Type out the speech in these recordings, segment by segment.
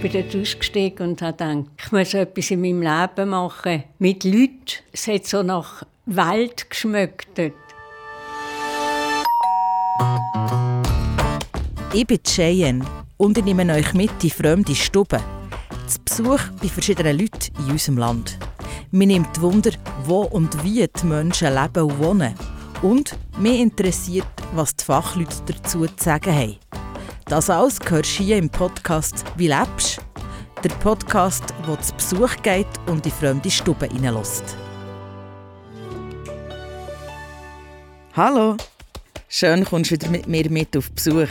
bin dort ausgestiegen und habe gedacht, ich muss etwas in meinem Leben machen. Mit Leuten. Es hat so nach Wald geschmeckt dort. Ich bin Cheyenne und ich nehme euch mit in fremde Stuben. Zu Besuch bei verschiedenen Leuten in unserem Land. Mir nimmt Wunder, wo und wie die Menschen leben und wohnen. Und mich interessiert, was die Fachleute dazu zu sagen haben. Das alles hörst du hier im Podcast «Wie lebst?», der Podcast, wo zu Besuch geht und in fremde Stube hineinlässt. Hallo, schön kommst du wieder mit mir mit auf Besuch.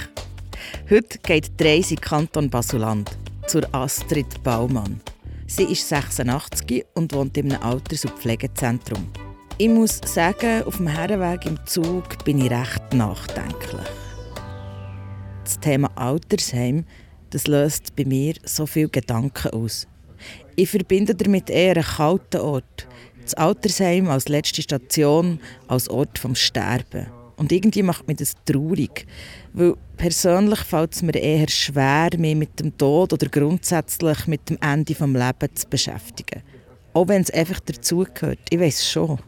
Heute geht die Reise in Kanton Basuland zur Astrid Baumann. Sie ist 86 und wohnt in einem Alters- und Pflegezentrum. Ich muss sagen, auf dem Herrenweg im Zug bin ich recht nachdenklich das Thema Altersheim, das löst bei mir so viele Gedanken aus. Ich verbinde damit eher einen kalten Ort. Das Altersheim als letzte Station, als Ort vom Sterben. Und irgendwie macht mich das traurig, weil persönlich fällt es mir eher schwer, mich mit dem Tod oder grundsätzlich mit dem Ende des Lebens zu beschäftigen. Auch wenn es einfach dazugehört. Ich weiß schon.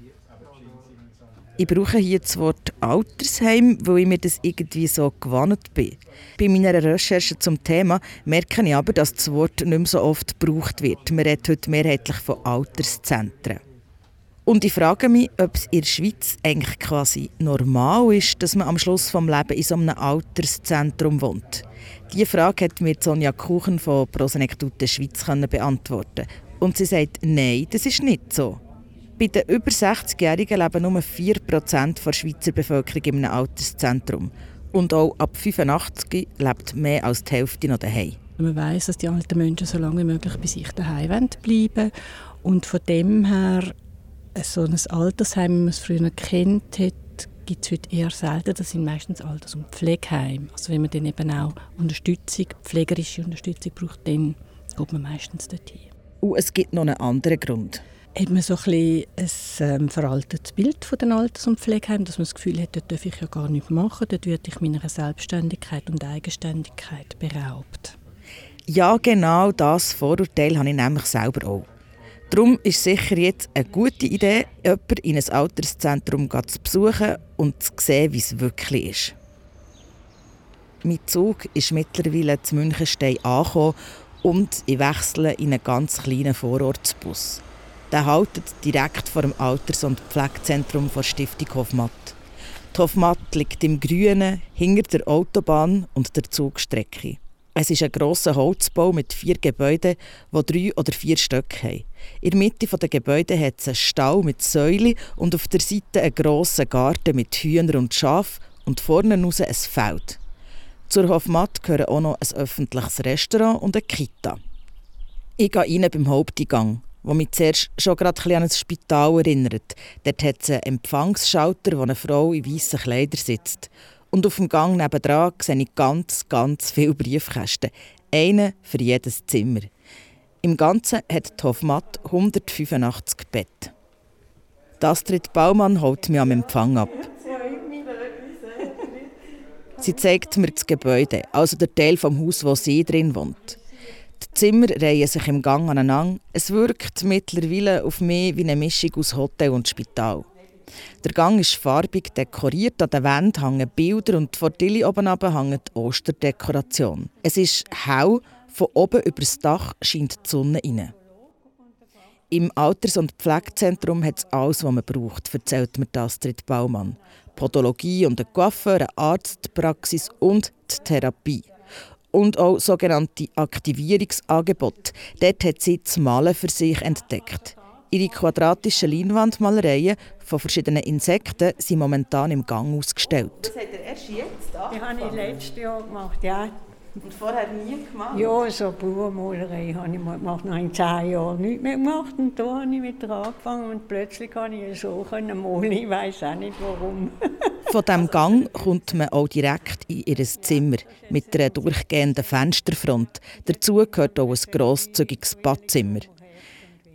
Ich brauche hier das Wort Altersheim, weil ich mir das irgendwie so gewohnt bin. Bei meiner Recherche zum Thema merke ich aber, dass das Wort nicht mehr so oft gebraucht wird. Man redet heute mehrheitlich von Alterszentren. Und ich frage mich, ob es in der Schweiz eigentlich quasi normal ist, dass man am Schluss des Lebens in so einem Alterszentrum wohnt. Diese Frage hat mir Sonja Kuchen von Prosenektute Schweiz beantworten. Und sie sagt, nein, das ist nicht so. Bei den über 60-Jährigen leben nur 4% der Schweizer Bevölkerung in einem Alterszentrum. Und auch ab 85 lebt mehr als die Hälfte noch daheim. Man weiß, dass die alten Menschen so lange wie möglich bei sich daheim bleiben Und von dem her, so ein Altersheim, wie man es früher kennt hat, gibt es heute eher selten. Das sind meistens Alters- und Pflegeheime. Also wenn man dann eben auch Unterstützung, pflegerische Unterstützung braucht, dann geht man meistens dorthin. Und es gibt noch einen anderen Grund hat man so ein, ein ähm, veraltetes Bild von den Alters- und Pflegeheimen, dass man das Gefühl hat, dort darf ich ja gar nichts machen, dort werde ich meiner Selbstständigkeit und Eigenständigkeit beraubt. Ja, genau das Vorurteil habe ich nämlich selber auch. Darum ist sicher jetzt eine gute Idee, jemanden in ein Alterszentrum zu besuchen und zu sehen, wie es wirklich ist. Mein Zug ist mittlerweile zu Münchenstein angekommen und ich wechsle in einen ganz kleinen Vorortsbus. Der haltet direkt vor dem Alters- und Pflegezentrum der Stiftung Hofmatt. Die Hofmatt liegt im Grünen, hinter der Autobahn und der Zugstrecke. Es ist ein grosser Holzbau mit vier Gebäuden, die drei oder vier Stöcke haben. In der Mitte der Gebäude hat es einen Stall mit Säulen und auf der Seite einen grossen Garten mit Hühnern und Schaf und vorne raus ein Feld. Zur Hofmatt gehören auch noch ein öffentliches Restaurant und eine Kita. Ich gehe rein beim Haupteingang wo mich zuerst schon gerade an ein Spital erinnert. Dort hat es einen Empfangsschalter, wo eine Frau in weißen Kleidern sitzt. Und auf dem Gang nebenan sehe ich ganz, ganz viele Briefkästen. Einen für jedes Zimmer. Im Ganzen hat die Hofmatt 185 Bett. Astrid Baumann holt mich am Empfang ab. Sie zeigt mir das Gebäude, also der Teil vom Haus, wo sie drin wohnt. Die Zimmer reihen sich im Gang aneinander. Es wirkt mittlerweile auf mich wie eine Mischung aus Hotel und Spital. Der Gang ist farbig dekoriert, an der Wand hängen Bilder und vor Tilly oben hängt die Osterdekoration. Es ist hell, von oben über das Dach scheint die Sonne rein. Im Alters- und Pflegezentrum hat es alles, was man braucht, erzählt mir Astrid Baumann. Podologie und ein Coiffeur, eine Arztpraxis und die Therapie und auch sogenannte Aktivierungsangebote. Dort hat sie das Malen für sich entdeckt. Ihre quadratischen Leinwandmalereien von verschiedenen Insekten sind momentan im Gang ausgestellt. Das hat er erst jetzt angefangen? Die habe ich letztes Jahr gemacht, ja. Und vorher nie gemacht? Ja, so Bauernmalerei habe ich mal gemacht. Dann habe ich zehn Jahre nichts mehr gemacht und da habe ich wieder angefangen und plötzlich kann ich so malen. Ich weiß auch nicht warum. Von diesem Gang kommt man auch direkt in ihr Zimmer mit einer durchgehenden Fensterfront. Dazu gehört auch ein grosszügiges Badzimmer.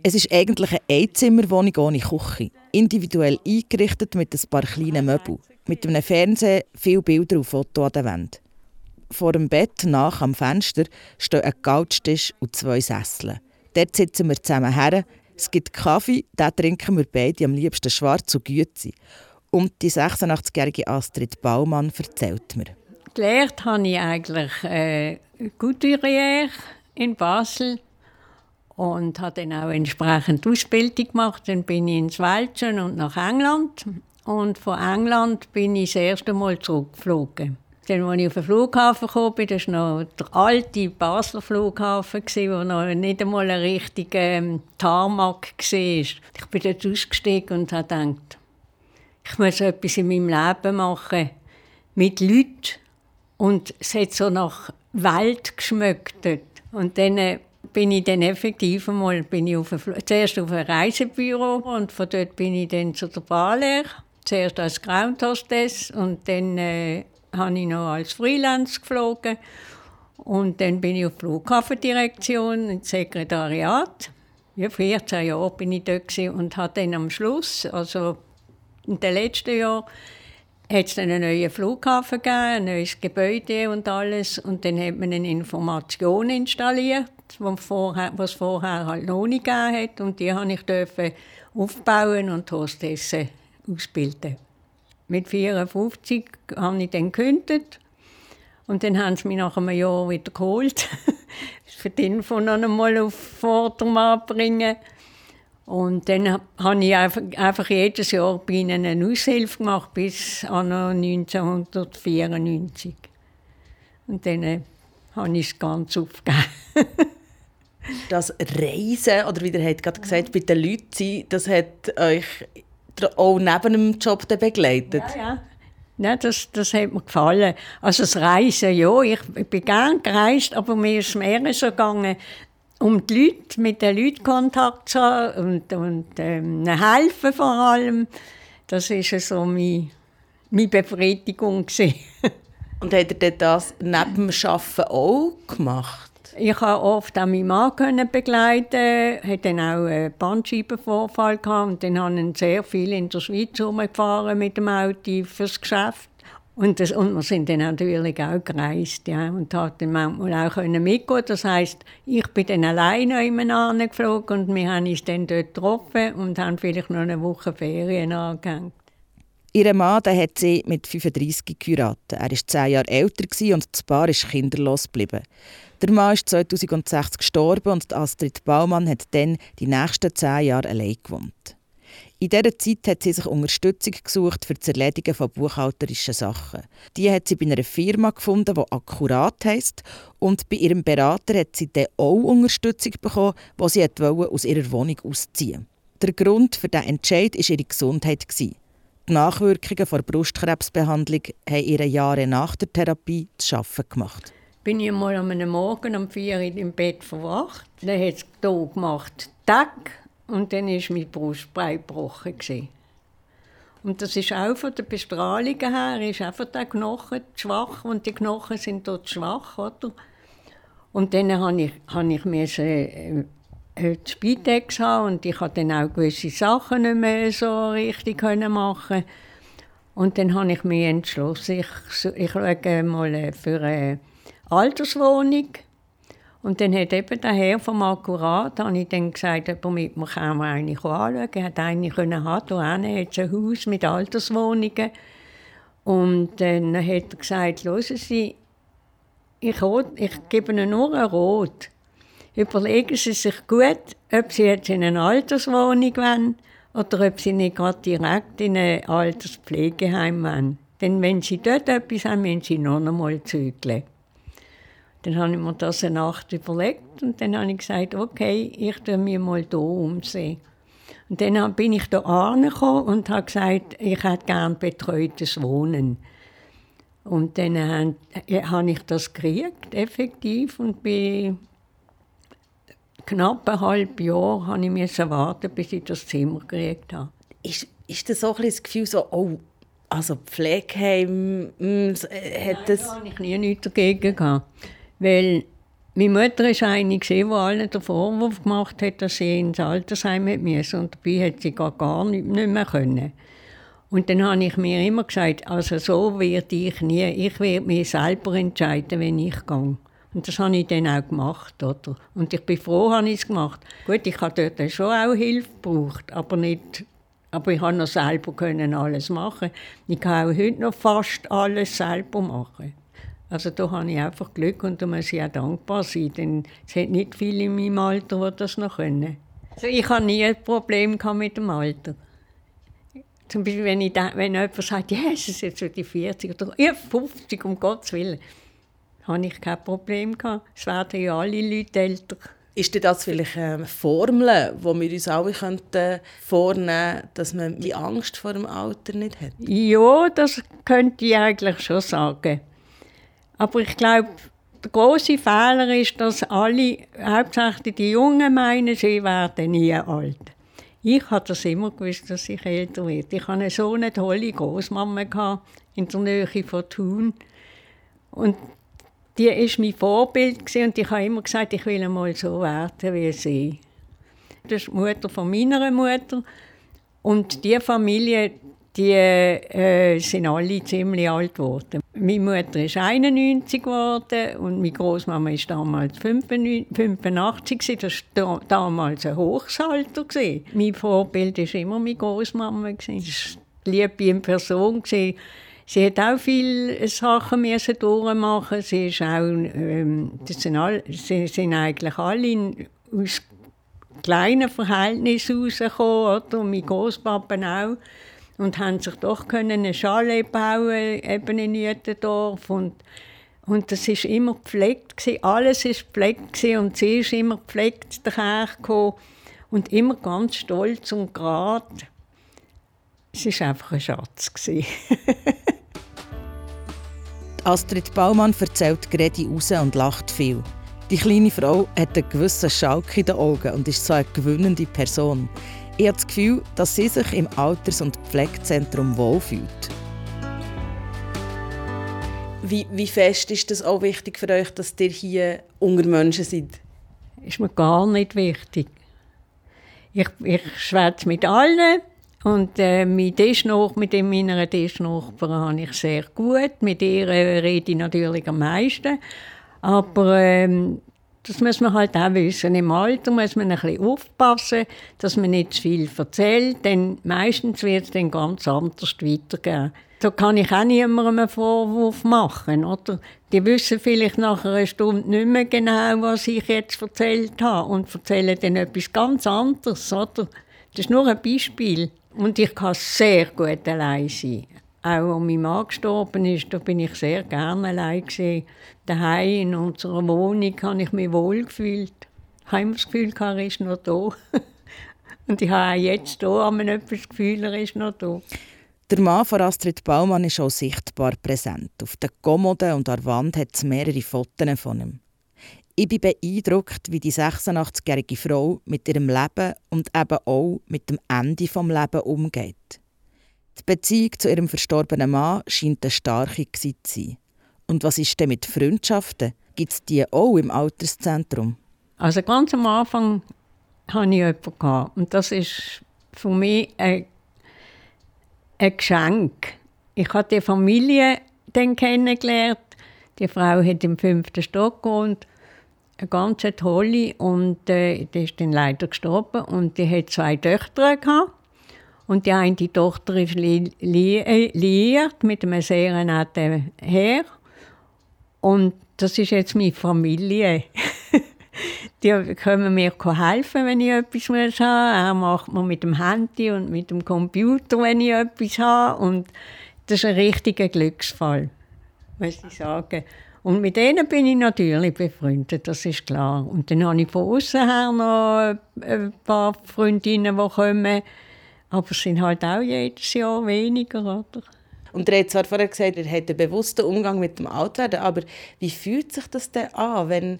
Es ist eigentlich eine Einzimmerwohnung ohne Küche, individuell eingerichtet mit ein paar kleinen Möbeln, mit einem Fernseher, viele Bilder und Fotos an der Wand. Vor dem Bett, nach am Fenster, stehen ein Couchtisch und zwei Sesseln. Dort sitzen wir zusammen her. Es gibt Kaffee, den trinken wir beide am liebsten schwarz und Güte. Und die 86-jährige Astrid Baumann erzählt mir. Gelernt habe ich eigentlich äh, Couturier in Basel und habe dann auch entsprechend Ausbildung gemacht. Dann bin ich ins Welschen und nach England. Und von England bin ich das erste Mal zurückgeflogen. Dann, als ich auf den Flughafen kam, das war noch der alte Basler Flughafen, wo noch nicht einmal ein richtiger ähm, Tarmac war. Ich bin dort ausgestiegen und habe gedacht, ich muss etwas in meinem Leben machen mit Leuten. Und es hat so nach Welt geschmeckt dort. Und dann äh, bin ich dann effektiv einmal bin ich auf ein, zuerst auf ein Reisebüro und von dort bin ich dann zu der Balea. Zuerst als Ground Hostess und dann äh, habe ich noch als Freelance geflogen. Und dann bin ich auf die Flughafendirektion, ins Sekretariat. Ja, 14 Jahre bin ich dort und habe dann am Schluss, also in den letzten Jahren, hat es einen neuen Flughafen gegeben, ein neues Gebäude und alles. Und dann hat man eine Information installiert, was, vorher, vorher halt noch nicht gegeben hat. Und die durfte ich aufbauen und Hostessen ausbilden. Mit 54 habe ich dann gekündigt. Und dann haben sie mich nach einem Jahr wieder geholt. für die Info noch einmal auf Vordermann bringen. Und dann habe ich einfach, jedes Jahr bei ihnen eine Aushilfe gemacht, bis an 1994. Und dann äh, habe ich es ganz aufgegeben. das Reisen, oder wie ihr gerade gesagt bei den Leuten das hat euch auch neben dem Job begleitet? Ja, ja. Nein, das, das hat mir gefallen. Also das Reisen, ja, ich, ich bin gerne gereist, aber mir ist mehr so gegangen, um die Leute, mit den Leuten Kontakt zu haben und, und ähm, helfen vor allem. Das war so meine, meine Befriedigung. und hat er das neben dem Arbeiten auch gemacht? Ich konnte oft auch meinen Mann begleiten, hatte dann auch einen Bandscheibenvorfall gehabt und dann haben sehr viel in der Schweiz rumgefahren mit dem Auto fürs Geschäft. Und, das, und wir sind dann natürlich auch gereist, ja, und hatten manchmal auch können mitgehen. Das heisst, ich bin dann alleine jemanden geflogen und wir haben uns dann dort getroffen und haben vielleicht noch eine Woche Ferien angehängt. Ihr Mann der hat sie mit 35 geheiratet. Er war zehn Jahre älter und das Paar ist kinderlos geblieben. Der Mann ist 2006 gestorben und Astrid Baumann hat dann die nächsten zehn Jahre allein gewohnt. In dieser Zeit hat sie sich Unterstützung gesucht für das Erledigen von buchhalterischen Sachen. Die hat sie bei einer Firma gefunden, die akkurat heisst. Und bei ihrem Berater hat sie dann auch Unterstützung bekommen, die sie aus ihrer Wohnung ausziehen Der Grund für diesen Entscheid war ihre Gesundheit. Die Nachwirkungen der Brustkrebsbehandlung haben ihre Jahre nach der Therapie zu schaffen gemacht bin ich mal am Morgen um vier Uhr im Bett verwacht. Dann hat es gemacht, Tag, und dann war mein Brustbein gebrochen. Und das ist auch von der Bestrahlung her, ist einfach der Knochen schwach und die Knochen sind dort schwach, oder? Und dann habe ich, habe ich mir äh, äh, Spitex und ich konnte dann auch gewisse Sachen nicht mehr so richtig machen Und dann habe ich mich entschlossen, ich, ich schaue mal äh, für eine Alterswohnung. Und dann hat eben der Herr vom Akkurat, habe ich dann gesagt, er mit mir kann man eigentlich anschauen. Er hat eigentlich können haben, hier hat ein Haus mit Alterswohnungen. Und dann hat er gesagt, hören Sie, ich, ich gebe Ihnen nur ein Rot. Überlegen Sie sich gut, ob Sie jetzt in eine Alterswohnung wollen oder ob Sie nicht gerade direkt in ein Alterspflegeheim wollen. Denn wenn Sie dort etwas haben, müssen Sie noch einmal zügeln. Dann habe ich mir das eine Nacht überlegt und dann habe ich gesagt, okay, ich tue mich mal hier umsehen. Und dann bin ich hier angekommen und habe gesagt, ich hätte gerne betreutes Wohnen. Und dann habe ich das gekriegt, effektiv, und bin knapp ein halbes Jahr habe ich warten, bis ich das Zimmer gekriegt habe. Ist, ist das so ein das Gefühl so, oh, also Pflegeheim, mh, mm, hat das... Nein, da habe ich nie nichts dagegen gehabt. Weil meine Mutter war eine, die allen den Vorwurf gemacht hat, dass sie ins Altersheim musste. Und dabei hat sie gar, gar nicht, mehr können. Und dann habe ich mir immer gesagt, also so werde ich nie, ich werde mich selber entscheiden, wenn ich gehe. Und das habe ich dann auch gemacht. Oder? Und ich bin froh, dass ich es gemacht. Gut, ich habe dort schon auch Hilfe gebraucht, aber nicht aber ich konnte noch selber können alles machen. Ich kann auch heute noch fast alles selber machen. Also da habe ich einfach Glück und da muss ich auch dankbar sein, denn es hat nicht viele in meinem Alter, die das noch können. Also ich habe nie ein Problem mit dem Alter. Zum Beispiel, wenn, ich da, wenn jemand sagt, ja, es ist jetzt die 40 oder ja, 50, um Gottes Willen, habe ich kein Problem gehabt. Es werden ja alle Leute älter. Ist das vielleicht eine Formel, die wir uns alle könnten vornehmen könnten, dass man die Angst vor dem Alter nicht hat? Ja, das könnte ich eigentlich schon sagen. Aber ich glaube, der große Fehler ist, dass alle, hauptsächlich die Jungen, meinen, sie werden nie alt. Ich habe das immer gewusst, dass ich älter werde. Ich hatte so eine tolle Großmama in der Nähe von Thun. Und die war mein Vorbild und ich habe immer gesagt, ich will einmal so werden wie sie. Das ist die Mutter von meiner Mutter. Und die Familie, die äh, sind alle ziemlich alt geworden. Meine Mutter ist 91 geworden und meine Großmama ist damals 85. Das war damals ein Hochsalter. Mein Vorbild war immer meine Großmama. Das war die Liebe Person. Sie hat auch viele Sachen müssen durchmachen. Sie ist auch, ähm, das sind, all, sie sind eigentlich alle in, aus kleinen Verhältnissen rausgekommen, oder? Mein Großpapa auch und haben sich doch können eine Schale bauen eben in Jütendorf und und das ist immer gepflegt gewesen. alles ist gepflegt gewesen. und sie ist immer gepflegt dahergekommen und immer ganz stolz und gerade. Es ist einfach ein Schatz Astrid Baumann erzählt Gredi raus und lacht viel. Die kleine Frau hat einen gewissen Schalk in den Augen und ist so eine gewinnende Person. Ich habe das Gefühl, dass sie sich im Alters- und Pflegezentrum wohlfühlt. Wie, wie fest ist es auch wichtig für euch, dass ihr hier unter Menschen seid? Ist mir gar nicht wichtig. Ich, ich schwätze mit allen und äh, mit, Tischnach, mit meiner Tischnachbarin habe ich sehr gut. Mit ihr äh, rede ich natürlich am meisten. Aber ähm, das muss man halt auch wissen. Im Alter muss man ein bisschen aufpassen, dass man nicht zu viel erzählt, denn meistens wird es dann ganz anders weitergehen. Da kann ich auch niemandem einen Vorwurf machen. Oder? Die wissen vielleicht nach einer Stunde nicht mehr genau, was ich jetzt erzählt habe und erzählen dann etwas ganz anderes. Oder? Das ist nur ein Beispiel. Und ich kann sehr gut allein sein. Auch als mein Mann gestorben ist, da bin ich sehr gerne allein gewesen. Daheim in unserer Wohnung habe ich mich wohl gefühlt. Ich habe immer das Gefühl, er ist noch da. Und ich habe auch jetzt hier habe etwas das Gefühl, er ist noch da. Der Mann von Astrid Baumann ist auch sichtbar präsent. Auf der Kommode und an der Wand hat es mehrere Fotos von ihm. Ich bin beeindruckt, wie die 86-jährige Frau mit ihrem Leben und eben auch mit dem Ende des Lebens umgeht. Die Beziehung zu ihrem verstorbenen Mann scheint eine starke zu sein. Und was ist denn mit Freundschaften? Gibt es die auch im Alterszentrum? Also ganz am Anfang hatte ich jemanden. Und das ist für mich ein, ein Geschenk. Ich habe die Familie dann kennengelernt. Die Frau hat im fünften Stock gewohnt. Eine ganz tolle. Und äh, die ist dann leider gestorben. Und die hat zwei Töchter gehabt. Und die eine Tochter ist li li liiert mit einem sehr netten Herr. Und das ist jetzt meine Familie. die können mir helfen, wenn ich etwas muss. Er macht mir mit dem Handy und mit dem Computer, wenn ich etwas habe. Und das ist ein richtiger Glücksfall, muss ich sagen. Und mit denen bin ich natürlich befreundet, das ist klar. Und dann habe ich von außen her noch ein paar Freundinnen, die kommen. Aber es sind halt auch jedes Jahr weniger, oder? Und er hat zwar vorher gesagt, er hätte einen bewussten Umgang mit dem Altwerden, aber wie fühlt sich das denn an, wenn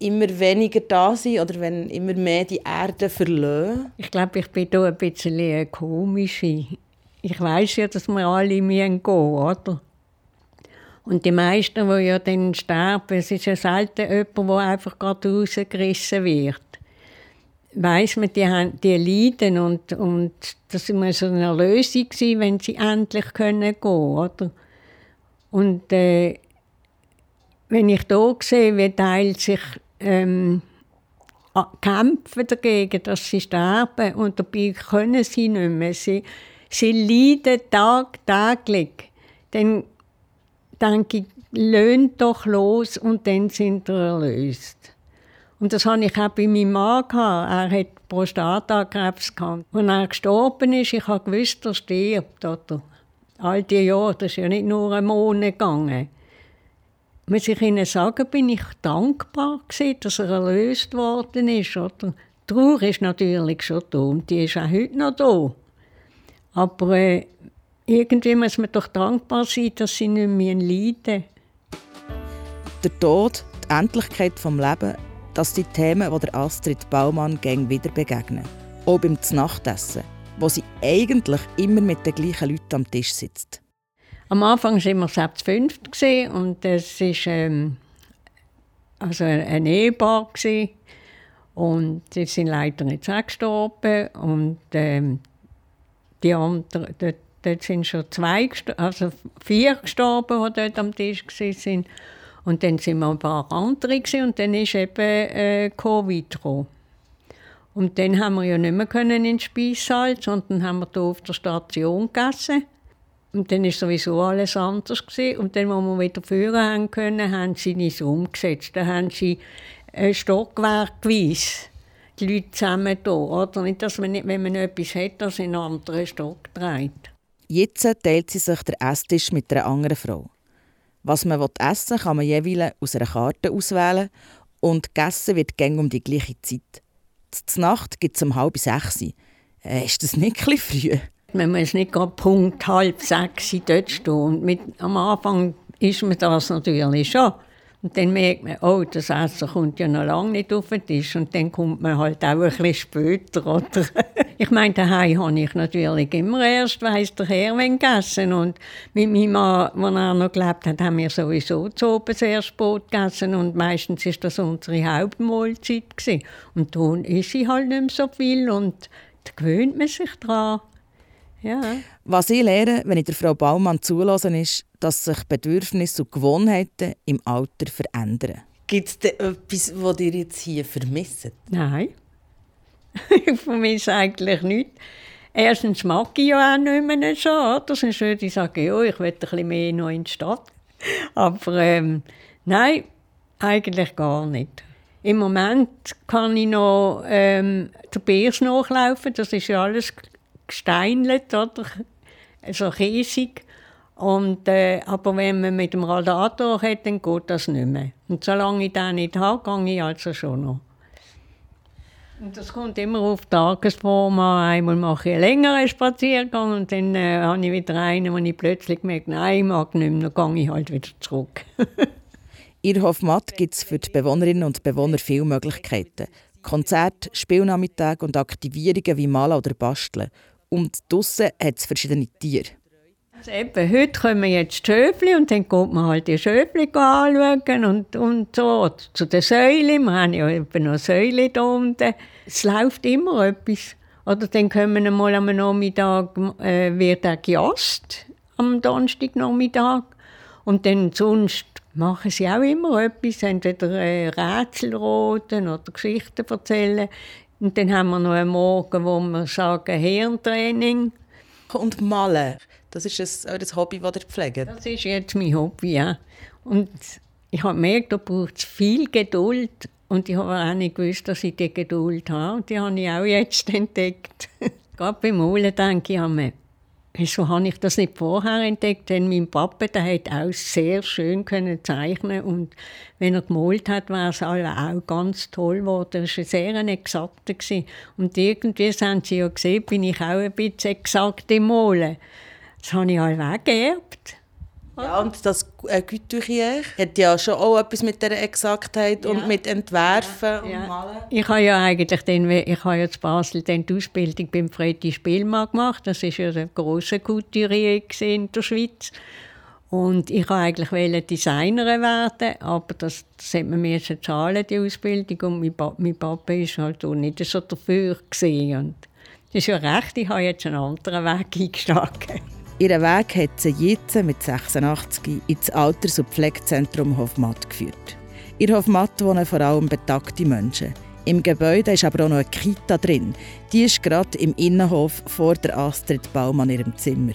immer weniger da sind oder wenn immer mehr die Erde verlieren? Ich glaube, ich bin da ein bisschen komisch. Ich weiß ja, dass wir alle gehen müssen, oder? Und die meisten, die ja dann sterben, es ist ja selten jemand, der einfach gerade rausgerissen wird weiß man, die, haben, die leiden und, und das muss eine Erlösung sein, wenn sie endlich können gehen oder? Und äh, wenn ich hier sehe, wie Teil sich ähm, kämpfen dagegen, dass sie sterben und dabei können sie nicht mehr. Sie, sie leiden tagtäglich. Dann denke löhnt doch los und dann sind sie erlöst. Und das hatte ich auch bei meinem Mann. Er hat Prostatakrebs. Gehabt. Als er gestorben ist, ich habe gewusst, er stirbt. Oder? All die Jahre, das ist ja nicht nur ein Monat gegangen. Muss ich Ihnen sagen, bin ich dankbar gewesen, dass er erlöst worden ist. Oder? Die Trauer ist natürlich schon da und die ist auch heute noch da. Aber äh, irgendwie muss man doch dankbar sein, dass sie nicht mehr leiden. Der Tod, die Endlichkeit des Lebens, das sind Themen, die der Astrid Baumann gern wieder begegnen. Auch beim Nachtessen, wo sie eigentlich immer mit den gleichen Leuten am Tisch sitzt. Am Anfang waren wir selbst fünf und es war ähm, also ein Ehepaar. Gewesen. Und sie sind leider nicht gestorben. Und ähm, die anderen, dort, dort sind schon zwei, also vier gestorben, die dort am Tisch waren. Und dann sind wir ein paar andere gewesen, und dann ist eben äh, Covid gekommen. Und dann haben wir ja nicht mehr können in den Speissaal, sondern haben wir hier auf der Station gegessen. Und dann war sowieso alles anders. Gewesen. Und dann, als wir wieder führen haben können, haben sie nicht umgesetzt. Dann haben sie äh, stockwerkweise die Leute zusammen da. Oder? Nicht, dass man nicht, wenn man etwas hat, dass in einen anderen Stock trägt. Jetzt teilt sie sich der Esstisch mit einer anderen Frau. Was man essen will, kann man jeweils aus einer Karte auswählen und gegessen wird gäng um die gleiche Zeit. Zur Nacht gibt es um halb sechs. Äh, ist das nicht ein früh? Man muss nicht gerade Punkt halb sechs dort stehen. Mit, am Anfang ist man das natürlich schon. Und dann merkt man, oh, das Essen kommt ja noch lange nicht auf den Tisch. Und dann kommt man halt auch ein bisschen später. Oder? ich meine, daheim habe ich natürlich immer erst, weiss der Herr, wenn gegessen. Und mit meinem Mann, als er noch gelebt hat, haben wir sowieso zu oben sehr spät gegessen. Und meistens war das unsere Hauptmahlzeit. Gewesen. Und dann ist sie halt nicht mehr so viel. Und da gewöhnt man sich daran. Ja. Was ich lehre, wenn ich der Frau Baumann zulasse, ist, dass sich Bedürfnisse und Gewohnheiten im Alter verändern. Gibt es denn etwas, was ihr jetzt hier vermisst? Nein. ich vermisse eigentlich nichts. Erstens mag ich ja auch nicht mehr so. Oder? Sonst würde ich sagen, ja, ich will ein bisschen mehr noch in die Stadt. Aber ähm, nein, eigentlich gar nicht. Im Moment kann ich noch ähm, der Biers nachlaufen. Das ist ja alles gesteinelt, oder? so käsig. Und, äh, aber wenn man mit dem Radiator hat, dann geht das nicht mehr. Und solange ich den nicht habe, gehe ich also schon noch. Und das kommt immer auf die Tagesform an. Einmal mache ich einen längeren Spaziergang und dann äh, habe ich wieder einen, wo ich plötzlich merke, nein, ich mag nicht mehr, dann gehe ich halt wieder zurück. In Hofmatt gibt es für die Bewohnerinnen und Bewohner viele Möglichkeiten. Konzerte, Spielnachmittage und Aktivierungen wie Malen oder Basteln. Und draussen hat es verschiedene Tiere. Also eben, heute kommen jetzt Schöfli und dann geht man halt die Schöfli anschauen und, und so. Zu den Säulen, wir haben ja eben noch Säulen hier unten. Es läuft immer etwas. Oder dann kommen wir mal am Nachmittag, äh, wird auch gejast, am Donnerstagnachmittag. Und dann sonst machen sie auch immer etwas, entweder äh, Rätsel roten oder Geschichten erzählen. Und dann haben wir noch einen Morgen, wo wir sagen Hirntraining. Und Malen, das ist ein, euer Hobby, das ihr pflegt? Das ist jetzt mein Hobby, ja. Und ich habe gemerkt, da braucht es viel Geduld. Und ich habe auch nicht gewusst, dass ich die Geduld habe. Und die habe ich auch jetzt entdeckt. Gerade beim Malen denke ich, Wieso habe ich das nicht vorher entdeckt? Denn mein Papa der hat auch sehr schön können zeichnen und wenn er gemalt hat, war es auch ganz toll geworden. Er war sehr exakter. Und irgendwie, haben Sie ja gesehen, bin ich auch ein bisschen exakt im Malen. Das habe ich auch geerbt. Ja, und das äh, Couturier hat ja schon auch etwas mit der Exaktheit ja. und mit Entwerfen ja. und Malen. Ich habe ja eigentlich den, ich habe ja in Basel dann die Ausbildung beim Freddy Spielmann gemacht. Das war ja der grosse Couturier in der Schweiz. Und ich wollte eigentlich Designerin werden, aber das, das hat man mir zahlen, die Ausbildung. Und mein, pa mein Papa war halt auch nicht so dafür. Gewesen. Und das ist ja recht, ich habe jetzt einen anderen Weg eingeschlagen. Ihren Weg hat sie jetzt mit 86 ins Alters- und Pflegezentrum Hofmatt geführt. In Hofmatt wohnen vor allem betagte Menschen. Im Gebäude ist aber auch noch eine Kita drin. Die ist gerade im Innenhof vor der Astrid Baumann in ihrem Zimmer.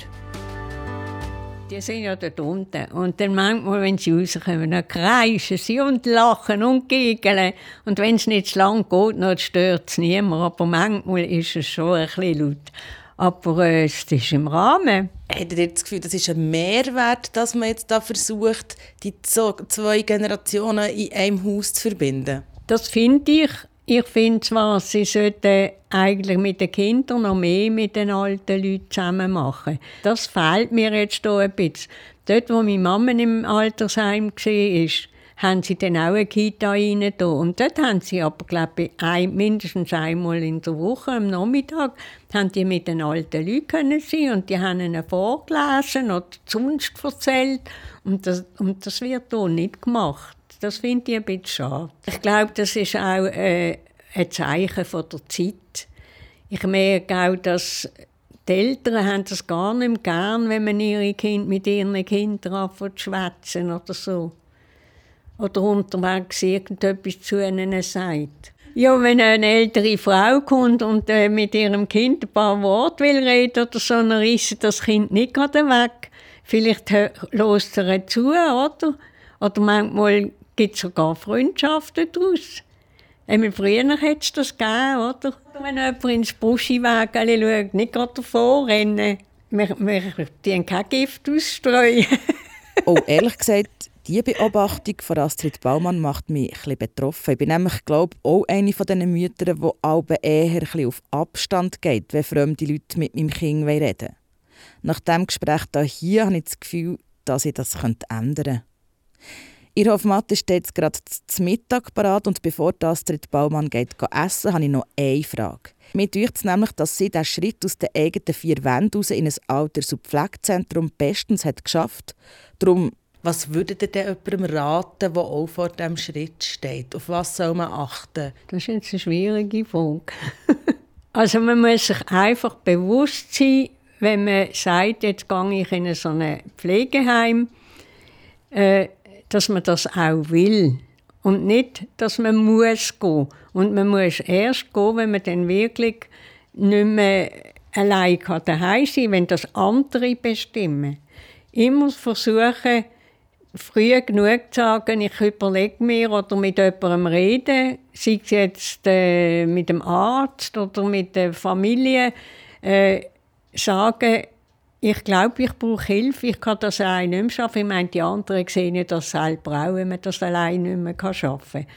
Die sind ja dort unten. Und dann manchmal, wenn sie rauskommen, dann kreischen sie und lachen und giggeln. Und wenn es nicht zu lang geht, dann stört es niemand. Aber manchmal ist es schon ein bisschen laut. Aber äh, es ist im Rahmen. Habt ihr das Gefühl, das ist ein Mehrwert, dass man jetzt da versucht, die zwei Generationen in einem Haus zu verbinden? Das finde ich. Ich finde zwar, sie sollten eigentlich mit den Kindern noch mehr mit den alten Leuten zusammen machen. Das fehlt mir jetzt hier ein bisschen. Dort, wo meine Mama im Altersheim war, haben sie dann auch eine Kita rein. Und dort haben sie aber, glaube ich, ein, mindestens einmal in der Woche am Nachmittag haben die mit den alten Leuten können sein und die haben ihnen vorgelesen oder sonst erzählt. Und das, und das wird hier nicht gemacht. Das finde ich ein bisschen schade. Ich glaube, das ist auch äh, ein Zeichen von der Zeit. Ich merke auch, dass die Eltern haben das gar nicht gern, wenn man ihre kind, mit ihren Kindern anfängt zu schwätzen oder so oder unterwegs irgendetwas zu ihnen sagt. Ja, wenn eine ältere Frau kommt und äh, mit ihrem Kind ein paar Worte will reden oder so, dann reißt das Kind nicht gerade weg. Vielleicht lässt er zu, oder? Oder manchmal gibt es sogar Freundschaften daraus. Einmal früher hätte es das gegeben, oder? Wenn jemand ins Buschiwägel schaut, nicht gerade davor rennen. Wir, wir die kein Gift ausstreuen. oh, ehrlich gesagt, diese Beobachtung von Astrid Baumann macht mich etwas betroffen. Ich bin nämlich, glaube auch eine von diesen Müttern, die alle eher auf Abstand geht, wenn fremde Leute mit meinem Kind reden wollen. Nach diesem Gespräch hier habe ich das Gefühl, dass ich das ändern könnte. Ihr Hofmatte steht jetzt gerade zum Mittag parat und bevor Astrid Baumann geht essen, habe ich noch eine Frage. Mir dünkt es nämlich, dass sie diesen Schritt aus den eigenen vier Wänden raus in ein Alters- und Pflegezentrum bestens hat geschafft. Darum was würdet ihr denn jemandem raten, der auch vor diesem Schritt steht? Auf was soll man achten? Das ist jetzt eine schwierige Frage. also man muss sich einfach bewusst sein, wenn man sagt, jetzt gehe ich in so ein Pflegeheim, äh, dass man das auch will. Und nicht, dass man muss gehen. Und man muss erst gehen, wenn man dann wirklich nicht mehr allein daheim sein kann, wenn das andere bestimmen. Immer versuchen, früh genug zu sagen, ich überlege mir oder mit jemandem reden, sei es jetzt äh, mit dem Arzt oder mit der Familie, äh, sagen, ich glaube, ich brauche Hilfe, ich kann das allein nicht mehr schaffen. Ich meine, die anderen sehen ja das selber auch, wenn man das allein nicht mehr schaffen kann.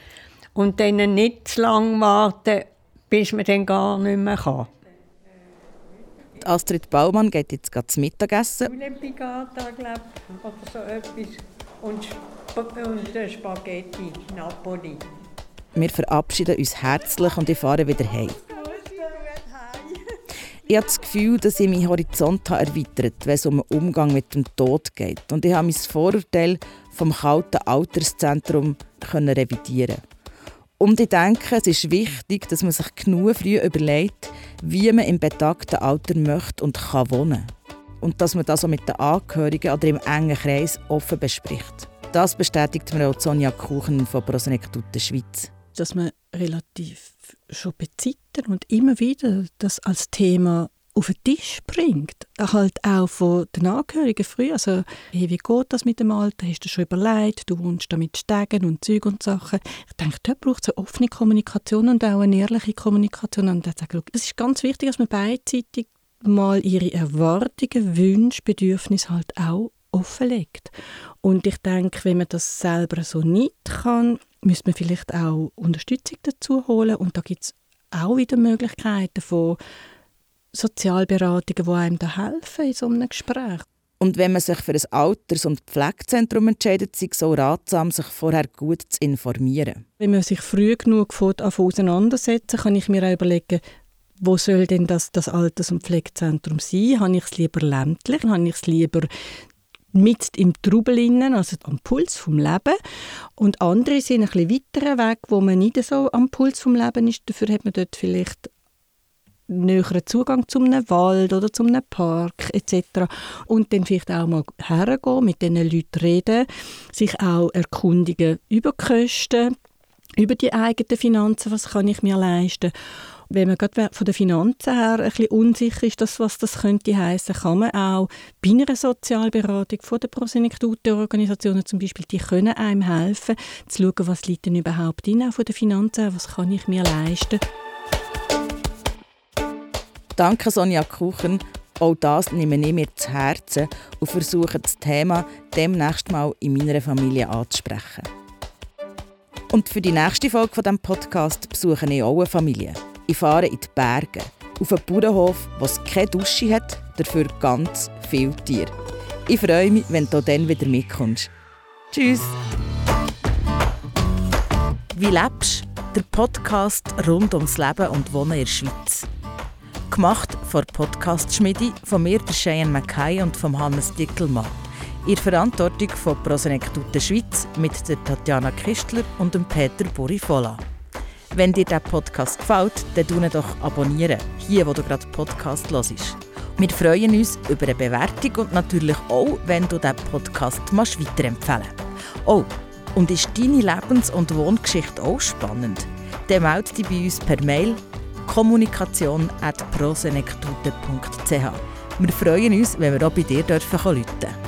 Und dann nicht zu lange warten, bis man dann gar nicht mehr kann. Astrid Baumann geht jetzt gerade zum Mittagessen. Pigata, glaube ich, oder so etwas und, und Spaghetti Napoli. Wir verabschieden uns herzlich und ich fahre wieder heim. Ich habe das Gefühl, dass ich meinen Horizont erweitert wenn es um den Umgang mit dem Tod geht. Und ich habe mein Vorurteil vom kalten Alterszentrum revidieren Und ich denke, es ist wichtig, dass man sich genug früh überlegt, wie man im betagten Alter möchte und kann wohnen und dass man das auch mit den Angehörigen oder im engen Kreis offen bespricht. Das bestätigt mir auch Sonja Kuchen von Prosenektute Schweiz. Dass man relativ schon bezittert und immer wieder das als Thema auf den Tisch bringt. Halt auch von den Angehörigen früh. Also, hey, wie geht das mit dem Alter? Hast du schon überlegt? Du wohnst damit Stegen und Zeug und Sachen. Ich denke, dort braucht es eine offene Kommunikation und auch eine ehrliche Kommunikation. Und es ist ganz wichtig, dass man beidseitig mal ihre Erwartungen, Wünsche, Bedürfnisse halt auch offenlegt. Und ich denke, wenn man das selber so nicht kann, müsste man vielleicht auch Unterstützung dazu holen. Und da gibt es auch wieder Möglichkeiten von Sozialberatungen, die einem da helfen in so einem Gespräch. Und wenn man sich für ein Alters- und Pflegezentrum entscheidet, ist es so ratsam, sich vorher gut zu informieren. Wenn man sich früh genug auseinandersetzen kann ich mir auch überlegen, wo soll denn das, das Alters- und Pflegezentrum sein? Habe ich es lieber ländlich? Habe ich es lieber mit im Trubel innen, also am Puls vom Leben. Und andere sind ein bisschen weiter weg, wo man nicht so am Puls vom Leben ist. Dafür hat man dort vielleicht näheren Zugang zu einem Wald oder zu einem Park etc. Und dann vielleicht auch mal hergehen, mit diesen Leuten reden, sich auch erkundigen über Kosten, über die eigenen Finanzen, was kann ich mir leisten. Wenn man gerade von den Finanzen her ein bisschen unsicher ist, das, was das könnte heißen, kann man auch bei einer Sozialberatung von den Prosenektute-Organisationen zum Beispiel, die können einem helfen, zu schauen, was liegt denn überhaupt drin, auch von den Finanzen, was kann ich mir leisten. Danke Sonja Kuchen. Auch das nehme ich mir zu Herzen und versuche das Thema demnächst mal in meiner Familie anzusprechen. Und für die nächste Folge von diesem Podcast besuche ich auch eine Familie. Ich fahre in die Berge, auf einen Bauernhof, der keine Dusche hat, dafür ganz viele Tiere. Ich freue mich, wenn du dann wieder mitkommst. Tschüss! Wie lebst? Der Podcast rund ums Leben und Wohnen in der Schweiz. Gemacht von Podcast-Schmiede, von mir, der Cheyenne Mackay und von Hannes Dickelmann. In Verantwortung von Prosenektute Schweiz mit der Tatjana Kistler und dem Peter Borifola. Wenn dir der Podcast gefällt, dann tu doch abonnieren, hier wo du gerade Podcast hörst. Wir freuen uns über eine Bewertung und natürlich auch, wenn du diesen Podcast weiterempfehlen Oh, und ist deine Lebens- und Wohngeschichte auch spannend? Dann melde dich bei uns per Mail kommunikation.prosenektute.ch. Wir freuen uns, wenn wir auch bei dir rufen dürfen.